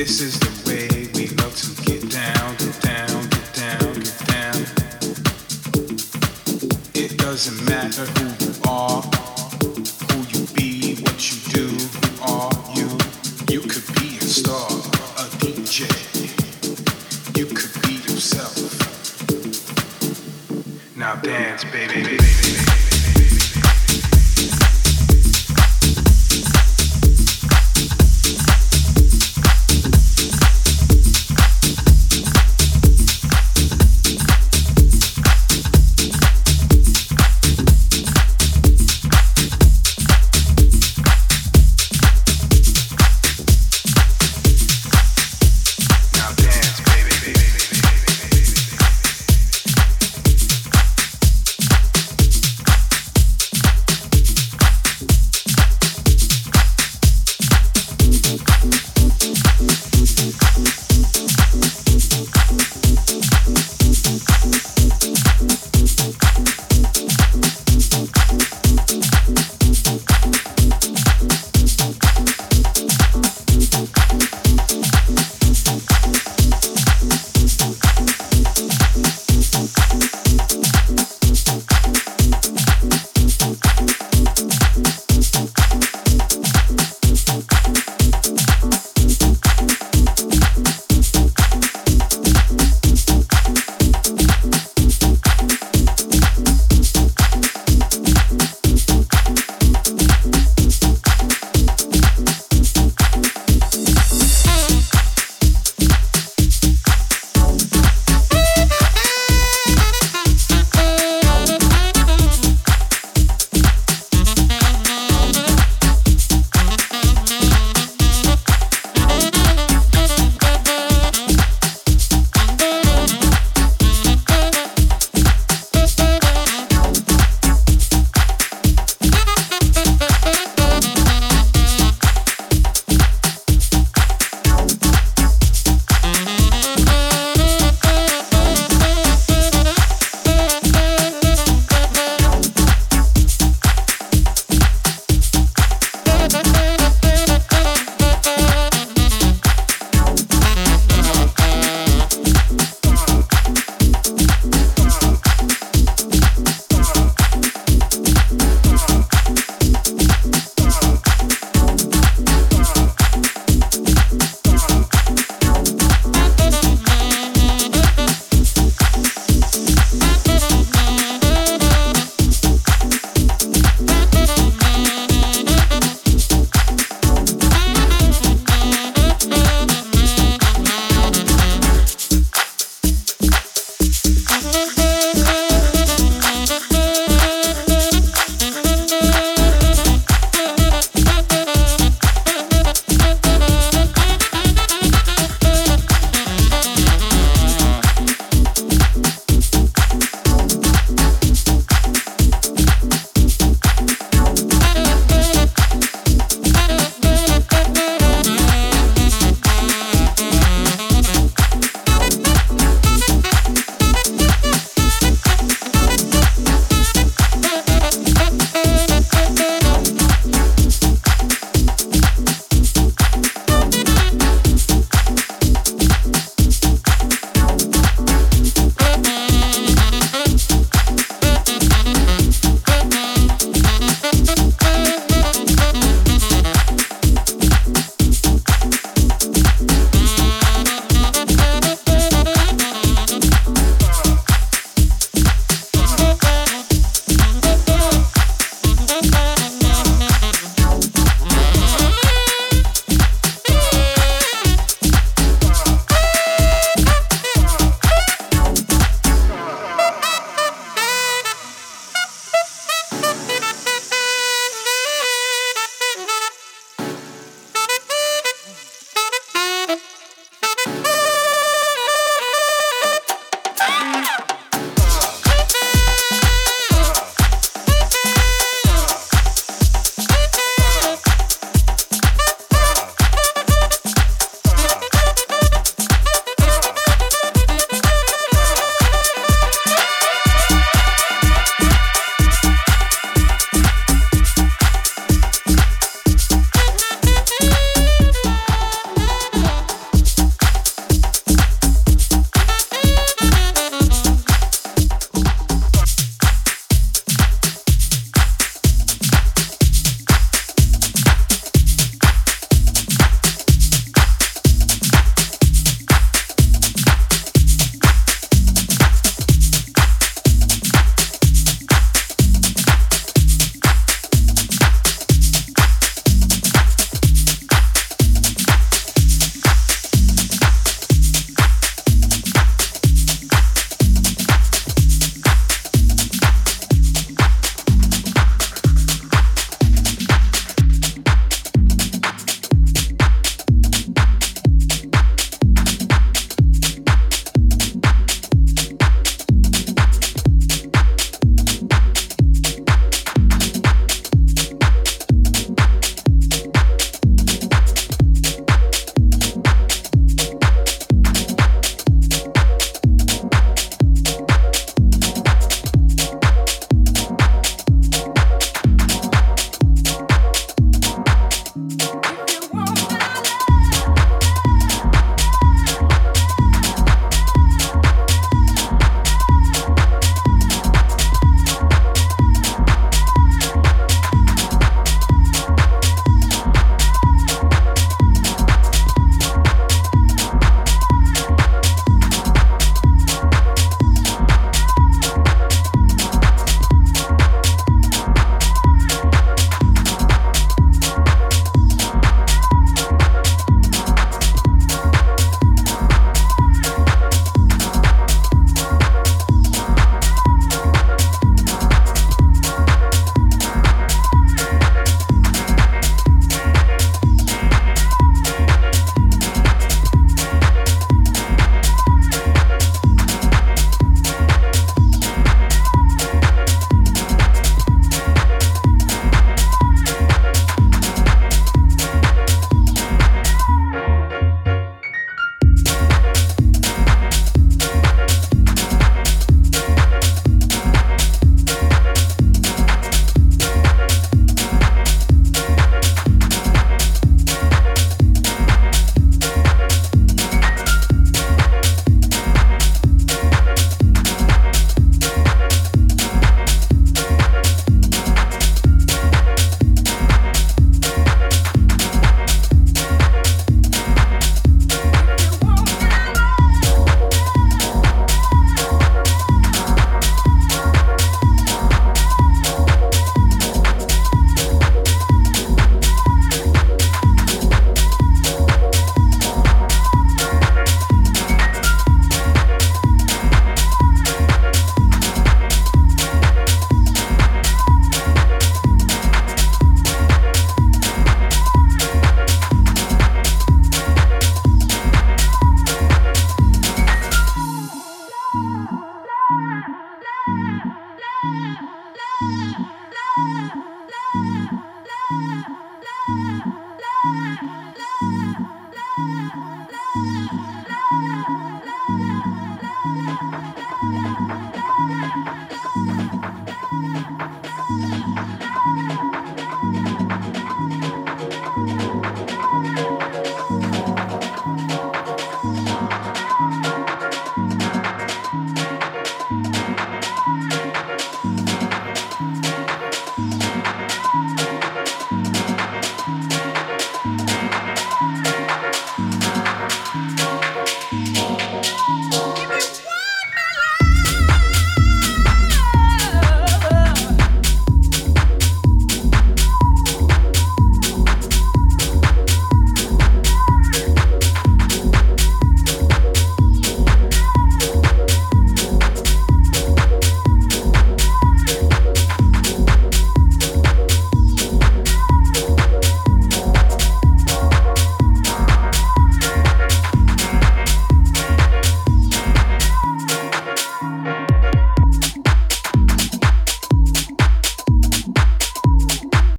This is the way we love to get down, get down, get down, get down. It doesn't matter who you are, who you be, what you do, who are you. You could be a star, a DJ. You could be yourself. Now dance, baby.